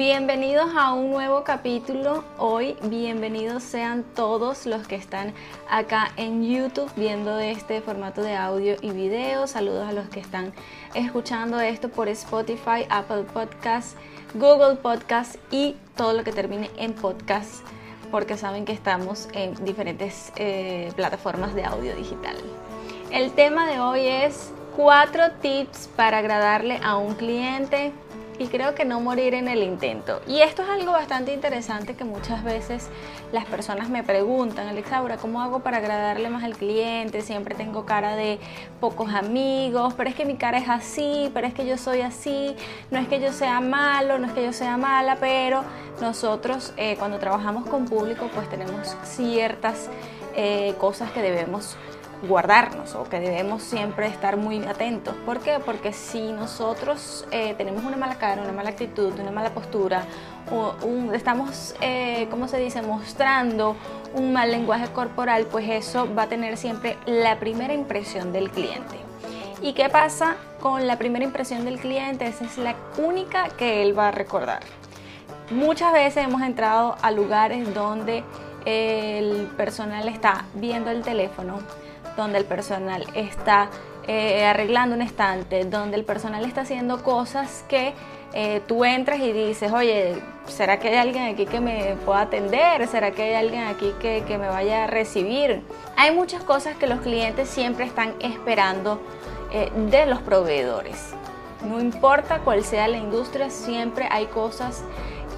Bienvenidos a un nuevo capítulo. Hoy bienvenidos sean todos los que están acá en YouTube viendo este formato de audio y video. Saludos a los que están escuchando esto por Spotify, Apple Podcasts, Google Podcasts y todo lo que termine en podcast porque saben que estamos en diferentes eh, plataformas de audio digital. El tema de hoy es cuatro tips para agradarle a un cliente y creo que no morir en el intento. Y esto es algo bastante interesante que muchas veces las personas me preguntan, Alexaura, ¿cómo hago para agradarle más al cliente? Siempre tengo cara de pocos amigos, pero es que mi cara es así, pero es que yo soy así, no es que yo sea malo, no es que yo sea mala, pero nosotros eh, cuando trabajamos con público pues tenemos ciertas eh, cosas que debemos guardarnos o que debemos siempre estar muy atentos. ¿Por qué? Porque si nosotros eh, tenemos una mala cara, una mala actitud, una mala postura, o estamos, eh, ¿cómo se dice?, mostrando un mal lenguaje corporal, pues eso va a tener siempre la primera impresión del cliente. ¿Y qué pasa con la primera impresión del cliente? Esa es la única que él va a recordar. Muchas veces hemos entrado a lugares donde el personal está viendo el teléfono, donde el personal está eh, arreglando un estante, donde el personal está haciendo cosas que eh, tú entras y dices, oye, ¿será que hay alguien aquí que me pueda atender? ¿Será que hay alguien aquí que, que me vaya a recibir? Hay muchas cosas que los clientes siempre están esperando eh, de los proveedores. No importa cuál sea la industria, siempre hay cosas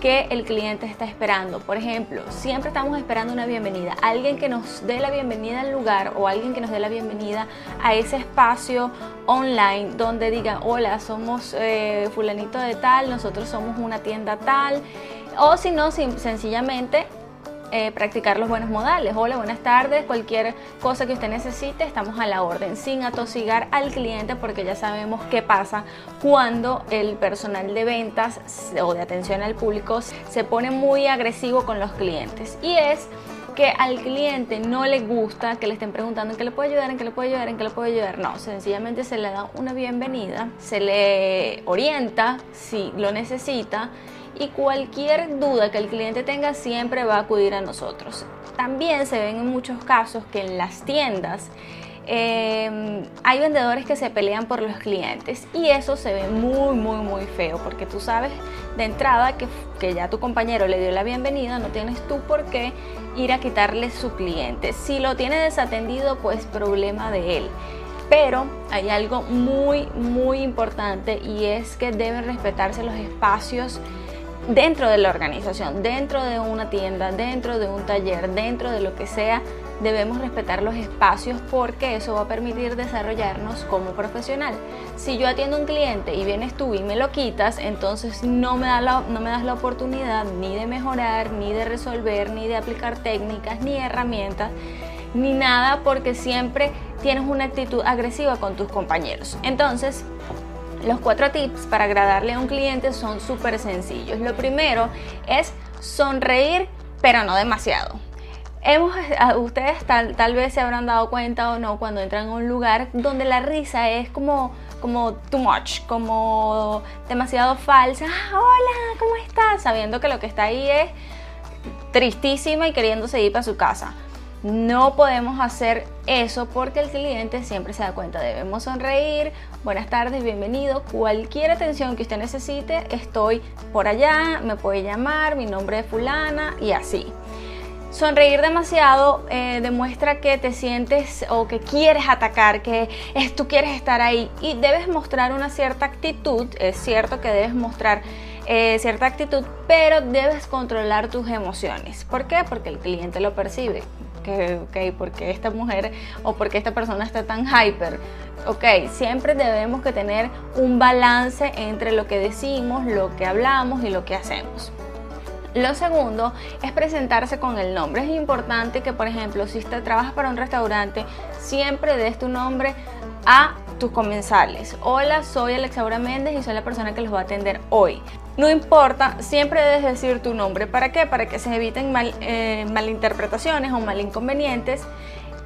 que el cliente está esperando. Por ejemplo, siempre estamos esperando una bienvenida, alguien que nos dé la bienvenida al lugar o alguien que nos dé la bienvenida a ese espacio online donde diga, hola, somos eh, fulanito de tal, nosotros somos una tienda tal, o si no, sencillamente eh, practicar los buenos modales. Hola, buenas tardes, cualquier cosa que usted necesite, estamos a la orden, sin atosigar al cliente porque ya sabemos qué pasa cuando el personal de ventas o de atención al público se pone muy agresivo con los clientes. Y es que al cliente no le gusta que le estén preguntando en qué le puedo ayudar, en qué le puedo ayudar, en qué le puedo ayudar. No, sencillamente se le da una bienvenida, se le orienta si lo necesita y cualquier duda que el cliente tenga siempre va a acudir a nosotros. También se ven en muchos casos que en las tiendas em, hay vendedores que se pelean por los clientes y eso se ve muy muy muy feo porque tú sabes de entrada que, que ya tu compañero le dio la bienvenida, no tienes tú por qué ir a quitarle su cliente. Si lo tiene desatendido, pues problema de él. Pero hay algo muy muy importante y es que deben respetarse los espacios dentro de la organización, dentro de una tienda, dentro de un taller, dentro de lo que sea, debemos respetar los espacios porque eso va a permitir desarrollarnos como profesional. Si yo atiendo a un cliente y vienes tú y me lo quitas, entonces no me, da no me das la oportunidad ni de mejorar, ni de resolver, ni de aplicar técnicas, ni herramientas, ni nada porque siempre tienes una actitud agresiva con tus compañeros. Entonces, los cuatro tips para agradarle a un cliente son súper sencillos. Lo primero es sonreír, pero no demasiado. Ustedes tal, tal, vez se habrán dado cuenta o no cuando entran a un lugar donde la risa es como, como too much, como demasiado falsa. Ah, hola, ¿cómo estás? Sabiendo que lo que está ahí es tristísima y queriéndose ir para su casa. No podemos hacer eso porque el cliente siempre se da cuenta. Debemos sonreír. Buenas tardes, bienvenido. Cualquier atención que usted necesite, estoy por allá, me puede llamar, mi nombre es fulana y así. Sonreír demasiado eh, demuestra que te sientes o que quieres atacar, que tú quieres estar ahí y debes mostrar una cierta actitud. Es cierto que debes mostrar eh, cierta actitud, pero debes controlar tus emociones. ¿Por qué? Porque el cliente lo percibe que, ok, porque esta mujer o porque esta persona está tan hyper. Ok, siempre debemos que tener un balance entre lo que decimos, lo que hablamos y lo que hacemos. Lo segundo es presentarse con el nombre. Es importante que, por ejemplo, si te trabajas para un restaurante, siempre des tu nombre a tus comensales. Hola, soy Alexaura Méndez y soy la persona que los va a atender hoy. No importa, siempre debes decir tu nombre. ¿Para qué? Para que se eviten mal, eh, malinterpretaciones o malinconvenientes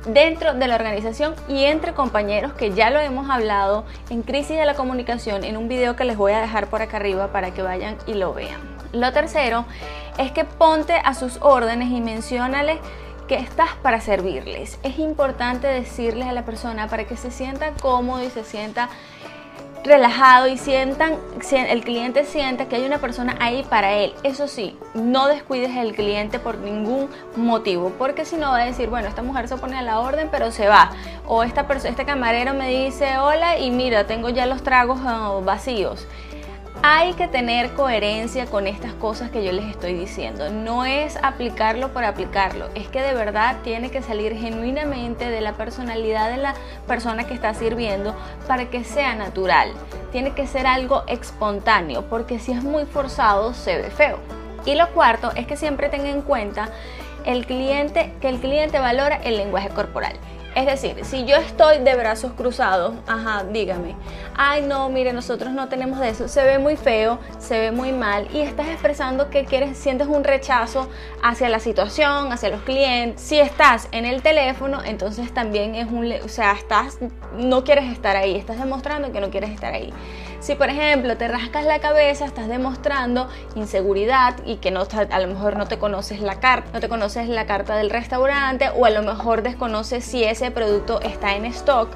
dentro de la organización y entre compañeros que ya lo hemos hablado en Crisis de la Comunicación en un video que les voy a dejar por acá arriba para que vayan y lo vean. Lo tercero es que ponte a sus órdenes y menciónale que estás para servirles. Es importante decirles a la persona para que se sienta cómodo y se sienta relajado y sientan, el cliente sienta que hay una persona ahí para él. Eso sí, no descuides al cliente por ningún motivo, porque si no va a decir, bueno, esta mujer se pone a la orden pero se va. O esta este camarero me dice, hola y mira, tengo ya los tragos ah, vacíos. Hay que tener coherencia con estas cosas que yo les estoy diciendo. No es aplicarlo por aplicarlo, es que de verdad tiene que salir genuinamente de la personalidad de la persona que está sirviendo para que sea natural. Tiene que ser algo espontáneo, porque si es muy forzado se ve feo. Y lo cuarto es que siempre tenga en cuenta el cliente, que el cliente valora el lenguaje corporal. Es decir, si yo estoy de brazos cruzados, ajá, dígame, ay no, mire, nosotros no tenemos de eso, se ve muy feo, se ve muy mal y estás expresando que quieres, sientes un rechazo hacia la situación, hacia los clientes. Si estás en el teléfono, entonces también es un, o sea, estás, no quieres estar ahí, estás demostrando que no quieres estar ahí. Si por ejemplo te rascas la cabeza, estás demostrando inseguridad y que no a lo mejor no te conoces la carta, no te conoces la carta del restaurante o a lo mejor desconoces si ese producto está en stock.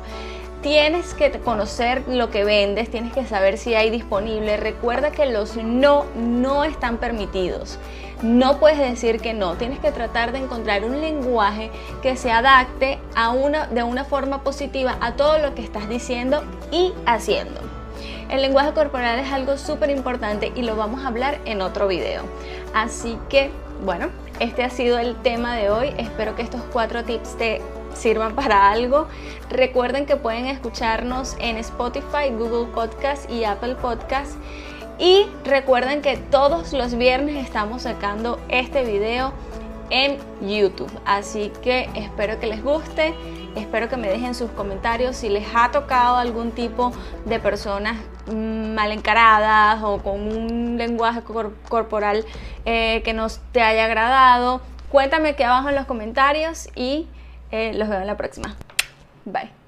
Tienes que conocer lo que vendes, tienes que saber si hay disponible. Recuerda que los no no están permitidos. No puedes decir que no, tienes que tratar de encontrar un lenguaje que se adapte a una, de una forma positiva a todo lo que estás diciendo y haciendo. El lenguaje corporal es algo súper importante y lo vamos a hablar en otro video. Así que, bueno, este ha sido el tema de hoy. Espero que estos cuatro tips te sirvan para algo. Recuerden que pueden escucharnos en Spotify, Google Podcast y Apple Podcast. Y recuerden que todos los viernes estamos sacando este video en YouTube. Así que espero que les guste, espero que me dejen sus comentarios si les ha tocado algún tipo de personas mal encaradas o con un lenguaje corporal eh, que no te haya agradado. Cuéntame aquí abajo en los comentarios y eh, los veo en la próxima. Bye.